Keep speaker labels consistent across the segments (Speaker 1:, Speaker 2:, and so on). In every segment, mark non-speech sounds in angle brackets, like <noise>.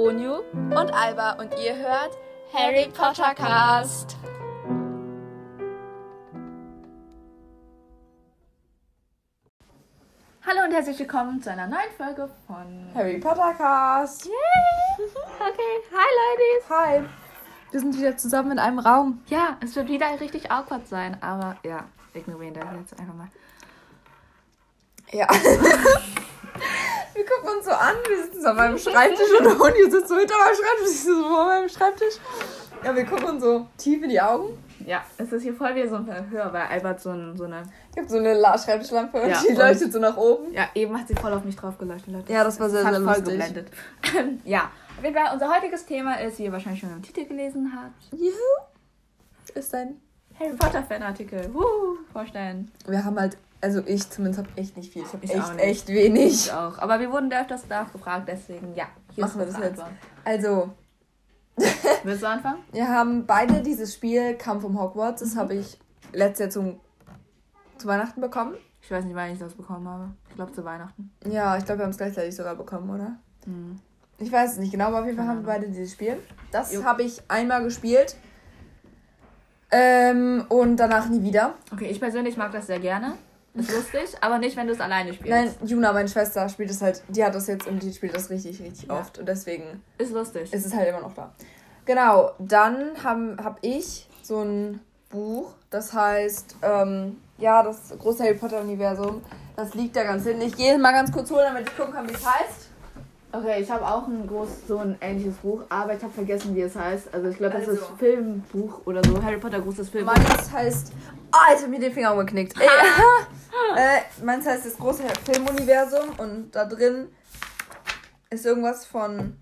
Speaker 1: Onyu und Alba und ihr hört Harry Potter Cast. Hallo und herzlich willkommen zu einer neuen Folge von
Speaker 2: Harry Potter Cast.
Speaker 1: Yay! Okay, hi Ladies.
Speaker 2: Hi. Wir sind wieder zusammen in einem Raum.
Speaker 1: Ja, es wird wieder richtig awkward sein, aber ja, ignorieren das jetzt einfach mal. <laughs> <laughs>
Speaker 2: Ja. Wir gucken uns so an, wir sitzen so auf meinem Schreibtisch und Honey sitzt so hinter meinem Schreibtisch, ich so vor meinem Schreibtisch. Ja, wir gucken uns so tief in die Augen.
Speaker 1: Ja, es ist hier voll wie so ein Verhör, weil Albert so, ein, so eine.
Speaker 2: Ich habe so eine La Schreibtischlampe und
Speaker 1: Ja,
Speaker 2: die
Speaker 1: und-
Speaker 2: leuchtet so nach oben.
Speaker 1: Ja, eben hat sie voll auf mich drauf geleuchtet, Leute.
Speaker 2: Ja, das war sehr, sehr
Speaker 1: voll
Speaker 2: lustig.
Speaker 1: geblendet. <laughs> ja, auf jeden Fall, unser heutiges Thema ist, wie ihr wahrscheinlich schon im Titel gelesen habt,
Speaker 2: Juhu. Ist ein.
Speaker 1: Harry Potter Fanartikel. Wuhu, vorstellen.
Speaker 2: Wir haben halt, also ich zumindest habe echt nicht viel. Ich habe echt,
Speaker 1: nicht.
Speaker 2: echt wenig.
Speaker 1: Ich auch. Aber wir wurden da öfters nachgefragt, deswegen, ja, hier
Speaker 2: Machen wir das jetzt.
Speaker 1: Antwort.
Speaker 2: Also, <laughs>
Speaker 1: Willst du anfangen?
Speaker 2: wir haben beide dieses Spiel Kampf um Hogwarts. Das habe ich letztes Jahr zum, zu Weihnachten bekommen.
Speaker 1: Ich weiß nicht, wann ich das bekommen habe. Ich glaube zu Weihnachten.
Speaker 2: Ja, ich glaube, wir haben es gleichzeitig sogar bekommen, oder?
Speaker 1: Hm.
Speaker 2: Ich weiß es nicht genau, aber auf jeden Fall haben wir beide dieses Spiel. Das habe ich einmal gespielt. Ähm, und danach nie wieder.
Speaker 1: Okay, ich persönlich mag das sehr gerne. Ist lustig, aber nicht, wenn du es alleine spielst.
Speaker 2: Nein, Juna, meine Schwester, spielt es halt, die hat das jetzt und die spielt das richtig, richtig
Speaker 1: Ja.
Speaker 2: oft. Und deswegen
Speaker 1: Ist lustig.
Speaker 2: ist es halt immer noch da. Genau, dann habe hab ich so ein Buch, das heißt, ähm, ja, das große Harry Potter-Universum. Das liegt da ganz hinten. Ich gehe mal ganz kurz holen, damit ich gucken kann, wie es heißt.
Speaker 1: Okay, ich habe auch ein groß, so ein ähnliches Buch, aber ich habe vergessen, wie es heißt. Also ich glaube, das
Speaker 2: Also.
Speaker 1: ist Filmbuch oder so. Harry Potter großes Filmbuch.
Speaker 2: Meins heißt. Ah, jetzt hab ich mir den Finger umgeknickt. <laughs> Ey, äh, meins heißt das große Filmuniversum und da drin ist irgendwas von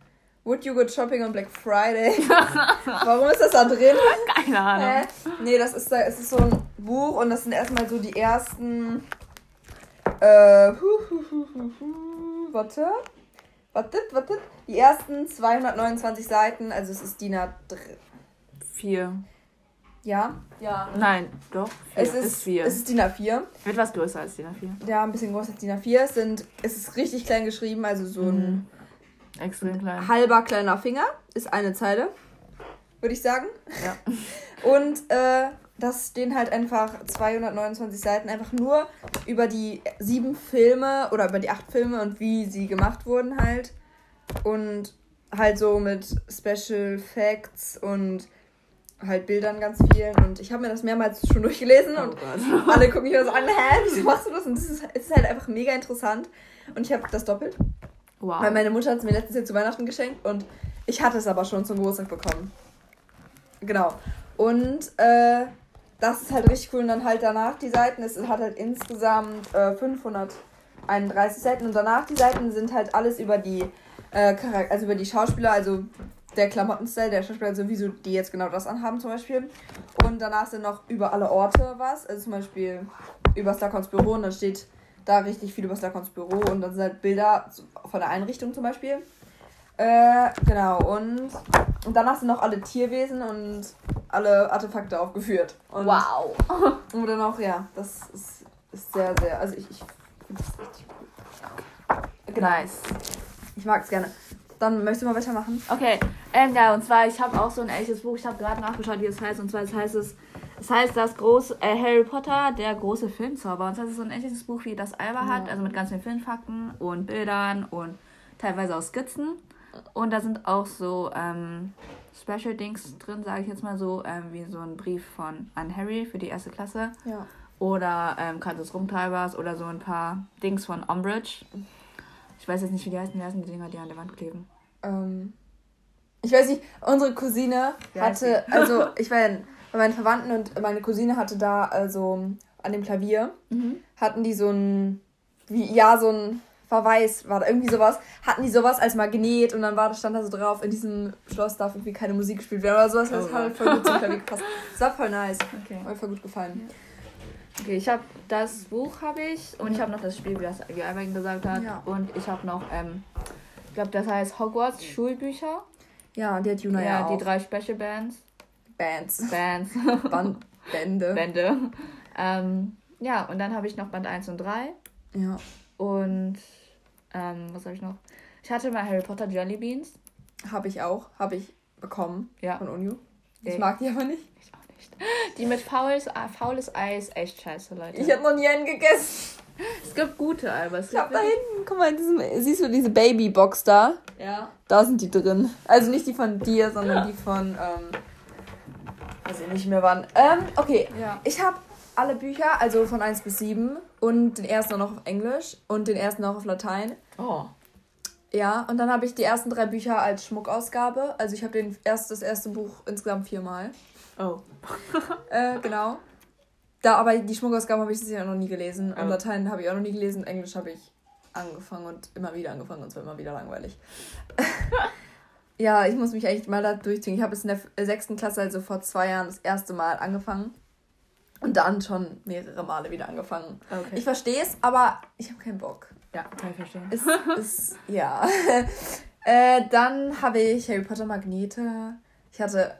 Speaker 2: Would You Go Shopping on Black Friday? <laughs> Warum ist das da drin?
Speaker 1: Keine Ahnung.
Speaker 2: Hä? Nee, das ist da, es ist so ein Buch und das sind erstmal so die ersten. Äh, hu, hu, hu, hu, hu, warte. Wartet, wartet. Die ersten 229 Seiten, also es ist DIN A3.
Speaker 1: Vier.
Speaker 2: Ja? Ja.
Speaker 1: Nein, doch. Vier.
Speaker 2: Es ist,
Speaker 1: vier.
Speaker 2: es ist DIN A4.
Speaker 1: Etwas größer als die A4.
Speaker 2: Ja, ein bisschen größer als DIN A4. Es, sind, es ist richtig klein geschrieben, also so ein
Speaker 1: Extrem klein.
Speaker 2: halber kleiner Finger ist eine Zeile, würde ich sagen.
Speaker 1: Ja. <laughs>
Speaker 2: Und äh, das stehen halt einfach 229 Seiten einfach nur über die sieben Filme oder über die acht Filme und wie sie gemacht wurden halt. Und halt so mit Special Facts und halt Bildern ganz vielen. Und ich habe mir das mehrmals schon durchgelesen
Speaker 1: Oh
Speaker 2: und
Speaker 1: Gott. <laughs>
Speaker 2: alle gucken mich so an, hä, wieso machst du das? Und das ist, es ist halt einfach mega interessant. Und ich habe das doppelt.
Speaker 1: Wow.
Speaker 2: Weil meine Mutter hat es mir letztes Jahr zu Weihnachten geschenkt und ich hatte es aber schon zum Geburtstag bekommen. Genau. Und äh, das ist halt richtig cool. Und dann halt danach die Seiten. Es hat halt insgesamt äh, 531 Seiten. Und danach die Seiten sind halt alles über die äh, also über die Schauspieler, also der Klamottenstyle der Schauspieler, also wieso die jetzt genau das anhaben zum Beispiel. Und danach sind noch über alle Orte was. Also zum Beispiel über Starkons Büro und dann steht da richtig viel über Starkons Büro und dann sind halt Bilder von der Einrichtung zum Beispiel. Äh, genau, und, und danach sind noch alle Tierwesen und alle Artefakte aufgeführt. Und,
Speaker 1: wow. <laughs>
Speaker 2: Und dann auch, ja, das ist, ist sehr, sehr, also ich, ich finde das richtig cool. Genau,
Speaker 1: Nice.
Speaker 2: ich mag es gerne. Dann möchtest du mal weitermachen?
Speaker 1: Okay, ähm, ja, und zwar, ich habe auch so ein ähnliches Buch. Ich habe gerade nachgeschaut, wie es heißt. Und zwar es heißt es, es heißt das große äh, Harry Potter, der große Filmzauber. Und das ist so ein ähnliches Buch, wie das Alba hat,
Speaker 2: Ja.
Speaker 1: also mit ganz vielen Filmfakten und Bildern und teilweise auch Skizzen. Und da sind auch so ähm, Special Dings drin, sage ich jetzt mal so, ähm, wie so ein Brief von an Harry für die erste Klasse.
Speaker 2: Ja.
Speaker 1: Oder ähm, Karte des Rumtreibers oder so ein paar Dings von Umbridge. Ich weiß jetzt nicht, wie die heißen. Wie heißen die Dinger, die an der Wand kleben?
Speaker 2: Ähm, ich weiß nicht, unsere Cousine
Speaker 1: heißt
Speaker 2: hatte, <laughs> also ich war bei meinen Verwandten und meine Cousine hatte da, also an dem Klavier,
Speaker 1: Mhm.
Speaker 2: hatten die so ein, wie, ja, so ein Verweis, war da irgendwie sowas, hatten die sowas als Magnet und dann war, stand da so drauf, in diesem Schloss darf irgendwie keine Musik gespielt werden oder sowas, das
Speaker 1: Oh
Speaker 2: hat halt voll gut zum Klavier <laughs> gepasst. Das war voll nice,
Speaker 1: Okay.
Speaker 2: hat mir voll gut gefallen.
Speaker 1: Okay, ich habe das Buch habe ich und ich habe noch das Spiel, wie das Alvin gesagt hat.
Speaker 2: Ja.
Speaker 1: Und ich habe noch, ähm, ich glaube, das heißt Hogwarts Schulbücher.
Speaker 2: Ja, die hat Juna ja,
Speaker 1: ja,
Speaker 2: auch.
Speaker 1: die drei Special Bands.
Speaker 2: Bands.
Speaker 1: Bands. <laughs>
Speaker 2: Band Bände.
Speaker 1: Bände. Ähm, ja, und dann habe ich noch Band 1 und 3.
Speaker 2: Ja.
Speaker 1: Und ähm, was habe ich noch? Ich hatte mal Harry Potter Jelly Beans.
Speaker 2: Habe ich auch. Habe ich bekommen.
Speaker 1: Ja.
Speaker 2: Von Unju. Ich
Speaker 1: Ey.
Speaker 2: mag die aber nicht.
Speaker 1: Ich auch nicht. Die mit faules, äh, faules Ei ist echt scheiße, Leute.
Speaker 2: Ich habe noch nie einen gegessen.
Speaker 1: es gibt gute aber es
Speaker 2: Ich
Speaker 1: gibt
Speaker 2: hab da hinten, guck mal, in diesem, siehst du diese Babybox da?
Speaker 1: Ja.
Speaker 2: Da sind die drin. Also nicht die von dir, sondern die von, ähm, weiß ich nicht mehr wann. Ähm, okay.
Speaker 1: Ja.
Speaker 2: Ich habe alle Bücher, also von 1 bis 7 und den ersten auch noch auf Englisch und den ersten auch auf Latein.
Speaker 1: Oh.
Speaker 2: Ja, und dann habe ich die ersten drei Bücher als Schmuckausgabe. Also ich habe den erst, das erste Buch insgesamt viermal.
Speaker 1: Oh. <laughs>
Speaker 2: Äh, genau. Da, aber die Schmuckausgabe habe ich Jahr noch nie gelesen. Und
Speaker 1: Oh.
Speaker 2: Latein habe ich auch noch nie gelesen. Englisch habe ich angefangen und immer wieder angefangen und es war immer wieder langweilig. <laughs> ja, ich muss mich echt mal da durchziehen. Ich habe es in der sechsten Klasse, also vor zwei Jahren, das erste Mal angefangen. Und dann schon mehrere Male wieder angefangen.
Speaker 1: Okay.
Speaker 2: Ich verstehe es, aber ich habe keinen Bock.
Speaker 1: ja, kann ich verstehen.
Speaker 2: Es ist, ja. <laughs> äh, dann habe ich Harry Potter Magnete. Ich hatte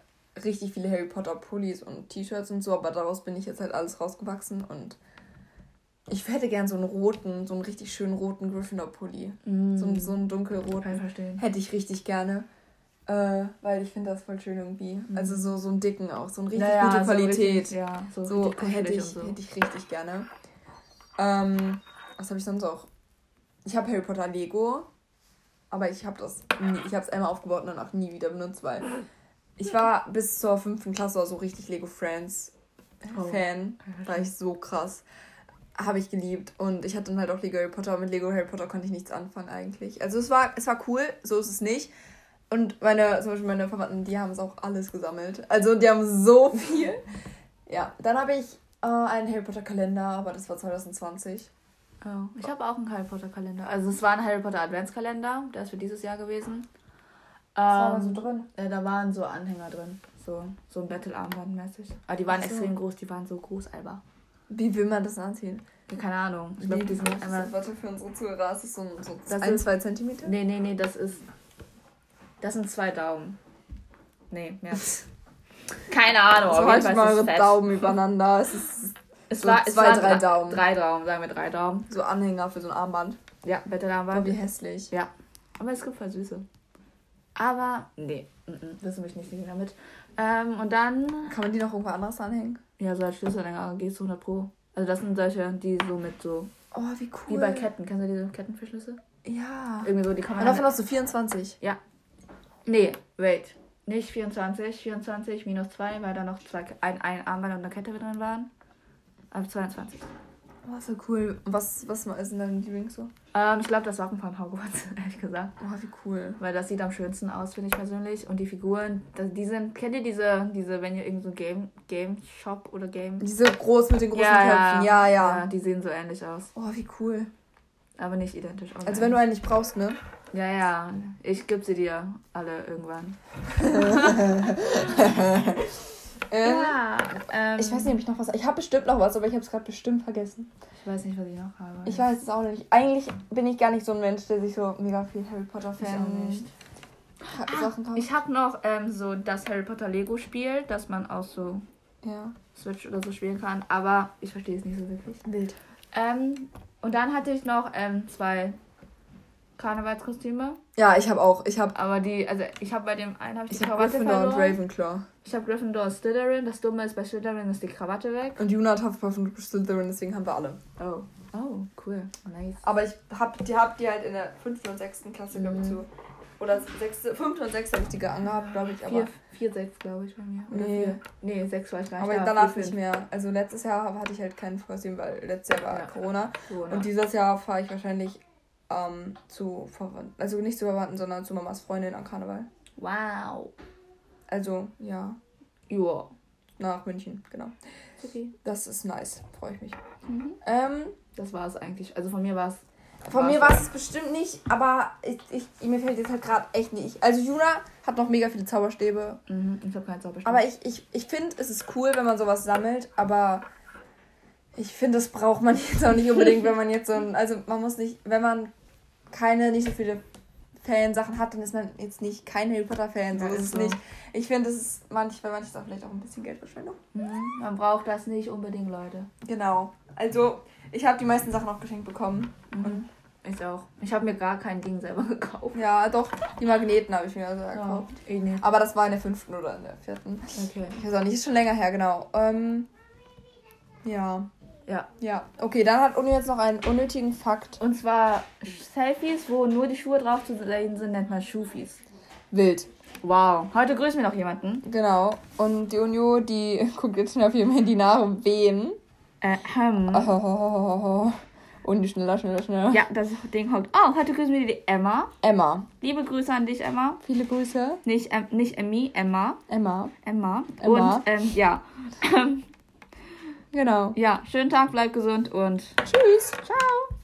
Speaker 2: richtig viele Harry Potter Pullis und T-Shirts und so, aber daraus bin ich jetzt halt alles rausgewachsen und ich hätte gern so einen roten, so einen richtig schönen roten Gryffindor-Pulli.
Speaker 1: Mm.
Speaker 2: So, einen- so einen
Speaker 1: Kann ich
Speaker 2: dunkelroten.
Speaker 1: verstehen.
Speaker 2: Hätte ich richtig gerne. Äh, weil ich finde das voll schön irgendwie. Also so, so einen dicken auch, so eine richtig
Speaker 1: Naja,
Speaker 2: gute
Speaker 1: so
Speaker 2: Qualität.
Speaker 1: richtig- ja, so,
Speaker 2: So hätte ich,
Speaker 1: so.
Speaker 2: hätte ich richtig gerne. Ähm, was habe ich sonst auch? Ich habe Harry Potter Lego, aber ich habe das nie, ich habe es einmal aufgebaut und danach nie wieder benutzt, weil ich war bis zur fünften Klasse so richtig Lego Friends
Speaker 1: Oh.
Speaker 2: Fan, war ich so krass. Habe ich geliebt und ich hatte dann halt auch Lego Harry Potter. Mit Lego Harry Potter konnte ich nichts anfangen eigentlich. Also es war, es war cool, so ist es nicht. Und meine, zum Beispiel meine Verwandten, die haben es auch alles gesammelt. Also die haben so <laughs> viel. Ja, dann habe ich äh, einen Harry Potter Kalender, aber das war 2020.
Speaker 1: Oh, ich habe auch einen Harry Potter Kalender. Also es war ein Harry Potter Adventskalender, der ist für dieses Jahr gewesen.
Speaker 2: Was war da
Speaker 1: Ähm,
Speaker 2: so drin?
Speaker 1: äh, da waren so Anhänger drin. So, so ein Battle-Armband mäßig. Aber die waren
Speaker 2: so.
Speaker 1: extrem groß, die waren so groß, Alba.
Speaker 2: Wie will man das anziehen?
Speaker 1: Keine Ahnung. Ich glaube, die sind einmal.
Speaker 2: das? Warte, für unsere Zuhörer ist das so, ein- so
Speaker 1: Das
Speaker 2: ein,
Speaker 1: ist-
Speaker 2: zwei Zentimeter?
Speaker 1: Nee, nee, nee, das ist. Das sind zwei Daumen. Nee, mehr. <laughs> Keine Ahnung.
Speaker 2: So halt mal
Speaker 1: es
Speaker 2: eure. Daumen übereinander. Es ist <laughs>
Speaker 1: Es
Speaker 2: so
Speaker 1: war, es
Speaker 2: zwei,
Speaker 1: waren
Speaker 2: drei
Speaker 1: drei
Speaker 2: Daumen.
Speaker 1: Drei Daumen, sagen wir drei Daumen.
Speaker 2: so Anhänger für so ein Armband.
Speaker 1: Ja, Battle-Armband.
Speaker 2: wie hässlich.
Speaker 1: Ja. Aber es gibt voll süße. Aber, nee, mm, mm, wirst du mich nicht sehen damit. Ähm, und dann,
Speaker 2: Kann man die noch irgendwo anders anhängen?
Speaker 1: Ja, so als Schlüsselanhänger geht zu 100 Pro. Also das sind solche, die so mit so,
Speaker 2: Oh, wie cool.
Speaker 1: wie bei Ketten. Kennst du diese Ketten für Schlüssel?
Speaker 2: Ja.
Speaker 1: Irgendwie so, die kann man
Speaker 2: Und davon hast du 24.
Speaker 1: Nee, wait. Nicht 24, 24 minus 2, weil da noch zwei, ein, ein Armband und eine Kette mit drin waren. Aber 22.
Speaker 2: Oh, so cool. Was, was ist denn dein Lieblings so?
Speaker 1: Ähm, ich glaube, das Wappen von Hogwarts, <laughs> ehrlich gesagt.
Speaker 2: Oh, wie cool.
Speaker 1: Weil das sieht am schönsten aus, finde ich persönlich. Und die Figuren, die sind, kennt ihr diese, diese, wenn ihr irgend so Game, Game Shop oder Game...
Speaker 2: Diese groß mit den großen Köpfen. Ja, ja.
Speaker 1: ja. Die sehen so ähnlich aus.
Speaker 2: Oh, wie cool.
Speaker 1: Aber nicht identisch. aber
Speaker 2: Also wenn du einen nicht brauchst, ne?
Speaker 1: Ja, ja. Ich gebe sie dir alle irgendwann. <laughs> <laughs>
Speaker 2: Ähm,
Speaker 1: ja. Ähm,
Speaker 2: Ich weiß nicht, ob ich noch was. Ich habe bestimmt noch was, aber ich habe es gerade bestimmt vergessen.
Speaker 1: Ich weiß nicht, was ich noch habe.
Speaker 2: Ich weiß es auch nicht. Eigentlich bin ich gar nicht so ein Mensch, der sich so mega viel Harry Potter Fan
Speaker 1: nicht.
Speaker 2: Sachen kauft.
Speaker 1: Ich habe noch ähm, so das Harry Potter Lego Spiel, das man auch so
Speaker 2: ja.
Speaker 1: Switch oder so spielen kann, aber ich verstehe es nicht so wirklich.
Speaker 2: Wild.
Speaker 1: Ähm, und dann hatte ich noch ähm, zwei Karnevalskostüme,
Speaker 2: Ja, ich habe auch. Ich habe
Speaker 1: aber die, also ich habe bei dem einen habe ich
Speaker 2: ich
Speaker 1: die
Speaker 2: hab
Speaker 1: Krawatte
Speaker 2: Gryffindor und
Speaker 1: verloren.
Speaker 2: Ravenclaw.
Speaker 1: Ich habe Gryffindor und Slytherin. Das Dumme ist, bei Slytherin ist die Krawatte weg.
Speaker 2: Und Juna hat Hufflepuff und Slytherin, deswegen haben wir alle.
Speaker 1: Oh, oh, cool, nice.
Speaker 2: Aber ich hab die, hab die halt in der 5. und 6. Klasse, glaube ich,
Speaker 1: Mhm.
Speaker 2: zu. Oder 6., 5. und 6. habe ich die angehabt, glaube ich. Aber,
Speaker 1: Vier, vier, sechs, glaube ich, bei mir. Oder
Speaker 2: Nee.
Speaker 1: vier. Nee, sechs war ich gar nicht.
Speaker 2: aber
Speaker 1: da,
Speaker 2: danach nicht mehr. Also letztes Jahr hatte ich halt kein Kostüm, weil letztes Jahr war
Speaker 1: Ja.
Speaker 2: Corona.
Speaker 1: Corona.
Speaker 2: Und dieses Jahr fahre ich wahrscheinlich ähm, zu Verwandten. Also nicht zu Verwandten, sondern zu Mamas Freundin an Karneval.
Speaker 1: wow.
Speaker 2: Also, ja,
Speaker 1: Ja.
Speaker 2: nach München, genau.
Speaker 1: Okay.
Speaker 2: Das ist nice. Freue ich mich.
Speaker 1: Mhm.
Speaker 2: Ähm,
Speaker 1: Das war es eigentlich. Also von mir war es.
Speaker 2: Von
Speaker 1: War's
Speaker 2: mir war es bestimmt nicht, aber ich, ich, mir fällt jetzt halt gerade echt nicht. Also Juna hat noch mega viele Zauberstäbe.
Speaker 1: Mhm, ich habe keinen Zauberstab.
Speaker 2: Aber ich, ich, ich finde, es ist cool, wenn man sowas sammelt, aber ich finde, das braucht man <laughs> jetzt auch nicht unbedingt, wenn man jetzt so ein. Also man muss nicht, wenn man keine, nicht so viele Fansachen hat, dann ist man jetzt nicht kein Harry Potter-Fan. So
Speaker 1: Ja, ist
Speaker 2: es
Speaker 1: so.
Speaker 2: nicht. Ich finde, es ist manch, bei manchen ist auch vielleicht auch ein bisschen Geldverschwendung.
Speaker 1: Mhm, man braucht das nicht unbedingt, Leute.
Speaker 2: Genau. Also, ich habe die meisten Sachen auch geschenkt bekommen.
Speaker 1: Mhm. Ich auch. Ich habe mir gar kein Ding selber <laughs> gekauft.
Speaker 2: Ja, doch, die Magneten habe ich mir also gekauft.
Speaker 1: Ja, eh nicht.
Speaker 2: Aber das war in der fünften oder in der vierten.
Speaker 1: Okay.
Speaker 2: Ich weiß auch nicht, ist schon länger her, genau. Ähm, ja.
Speaker 1: Ja.
Speaker 2: Ja. Okay, dann hat Uni jetzt noch einen unnötigen Fakt.
Speaker 1: Und zwar Selfies, wo nur die Schuhe drauf zu sehen sind, nennt man Schufis.
Speaker 2: Wild.
Speaker 1: Wow. Heute grüßen wir noch jemanden.
Speaker 2: Genau. Und die Unio, die <laughs> guckt jetzt schnell auf ihrem Handy nach, wen.
Speaker 1: Äh, hm.
Speaker 2: Oh. Und die schneller, schneller, schneller.
Speaker 1: Ja, das Ding hockt. Oh, heute grüßen wir die Emma.
Speaker 2: Emma.
Speaker 1: Liebe Grüße an dich, Emma.
Speaker 2: Viele Grüße.
Speaker 1: Nicht, ähm, nicht Emmy, Emma.
Speaker 2: Emma.
Speaker 1: Emma.
Speaker 2: Emma.
Speaker 1: Und ähm, ja. <laughs>
Speaker 2: Genau.
Speaker 1: ja, schönen Tag, bleib gesund und
Speaker 2: Tschüss.
Speaker 1: ciao.